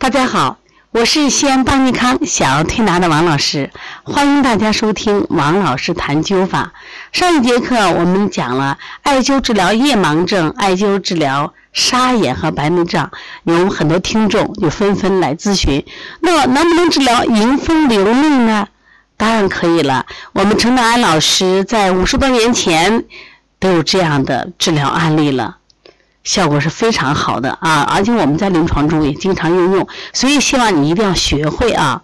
大家好，我是西安邦尼康小儿推拿的王老师，欢迎大家收听王老师谈灸法。上一节课我们讲了艾灸治疗夜盲症、艾灸治疗沙眼和白内障，有很多听众就纷纷来咨询，那能不能治疗迎风流泪呢？当然可以了。我们陈德安老师在五十多年前都有这样的治疗案例了。效果是非常好的啊，而且我们在临床中也经常应用，所以希望你一定要学会啊。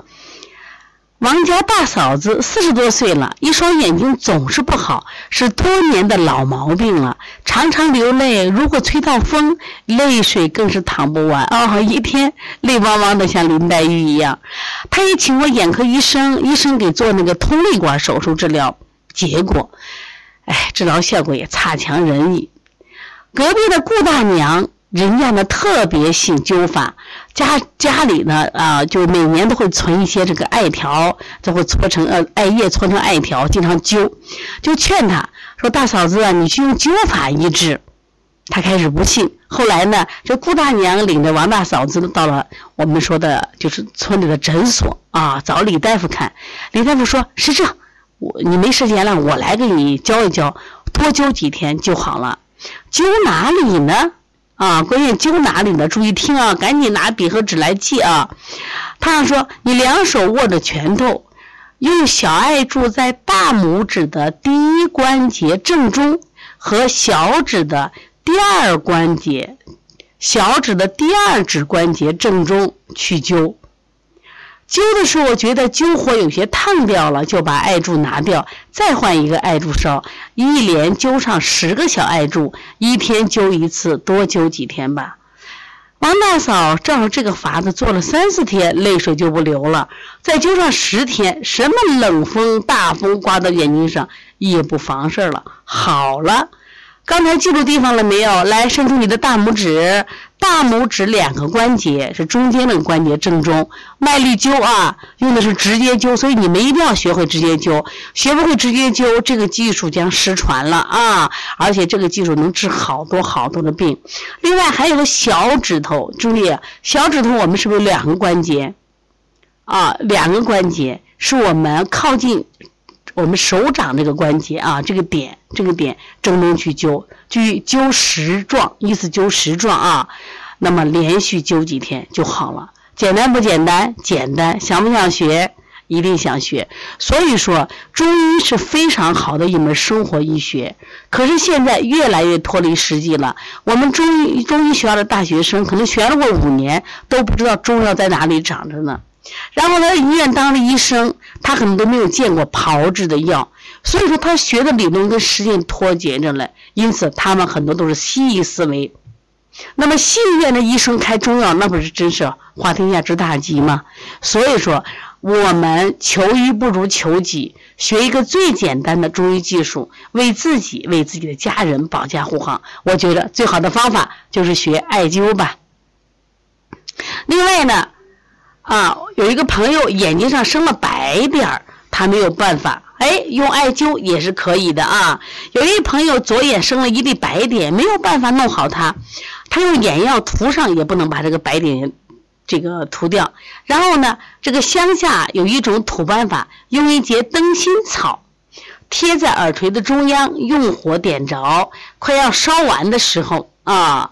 王家大嫂子四十多岁了，一双眼睛总是不好，是多年的老毛病了，常常流泪，如果吹到风，泪水更是淌不完哦，一天泪汪汪的，像林黛玉一样。他也请过眼科医生，医生给做那个通泪管手术治疗，结果，哎，治疗效果也差强人意。隔壁的顾大娘，人家呢特别信灸法，家家里呢啊，就每年都会存一些这个艾条，就会搓成呃艾叶搓成艾条，经常灸。就劝他说：“大嫂子啊，你去用灸法医治。”他开始不信。后来呢，这顾大娘领着王大嫂子到了我们说的，就是村里的诊所啊，找李大夫看。李大夫说：“是这，我你没时间了，我来给你教一教，多灸几天就好了。”灸哪里呢？啊，关键灸哪里呢？注意听啊，赶紧拿笔和纸来记啊。他说：“你两手握着拳头，用小艾柱在大拇指的第一关节正中和小指的第二关节、小指的第二指关节正中去灸。”灸的时候，我觉得灸火有些烫掉了，就把艾柱拿掉，再换一个艾柱烧，一连灸上十个小艾柱，一天灸一次，多灸几天吧。王大嫂照着这个法子做了三四天，泪水就不流了。再灸上十天，什么冷风、大风刮到眼睛上也不妨事儿了，好了。刚才记住地方了没有？来，伸出你的大拇指，大拇指两个关节是中间那个关节正中，卖力灸啊！用的是直接灸，所以你们一定要学会直接灸。学不会直接灸，这个技术将失传了啊！而且这个技术能治好多好多的病。另外还有个小指头，注意，小指头我们是不是两个关节？啊，两个关节是我们靠近。我们手掌这个关节啊，这个点，这个点正中去灸，去灸十状，意思灸十状啊。那么连续灸几天就好了，简单不简单？简单，想不想学？一定想学。所以说，中医是非常好的一门生活医学，可是现在越来越脱离实际了。我们中医中医学校的大学生可能学了过五年，都不知道中药在哪里长着呢。然后他在医院当了医生，他可能都没有见过炮制的药，所以说他学的理论跟实践脱节着嘞。因此，他们很多都是西医思维。那么西医院的医生开中药，那不是真是滑天下之大稽吗？所以说，我们求医不如求己，学一个最简单的中医技术，为自己、为自己的家人保驾护航。我觉得最好的方法就是学艾灸吧。另外呢。啊，有一个朋友眼睛上生了白点儿，他没有办法，哎，用艾灸也是可以的啊。有一朋友左眼生了一粒白点，没有办法弄好它，他用眼药涂上也不能把这个白点这个涂掉。然后呢，这个乡下有一种土办法，用一节灯芯草贴在耳垂的中央，用火点着，快要烧完的时候啊，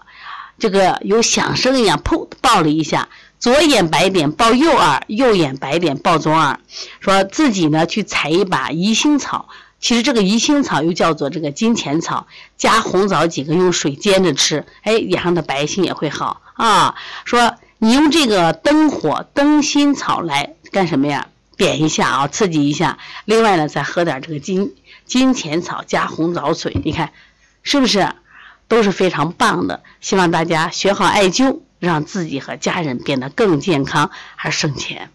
这个有响声一样，噗，爆了一下。左眼白点抱右耳，右眼白点抱左耳，说自己呢去采一把宜兴草，其实这个宜兴草又叫做这个金钱草，加红枣几个用水煎着吃，哎，眼上的白星也会好啊。说你用这个灯火灯心草来干什么呀？点一下啊，刺激一下。另外呢，再喝点这个金金钱草加红枣水，你看是不是都是非常棒的？希望大家学好艾灸。让自己和家人变得更健康，还省钱。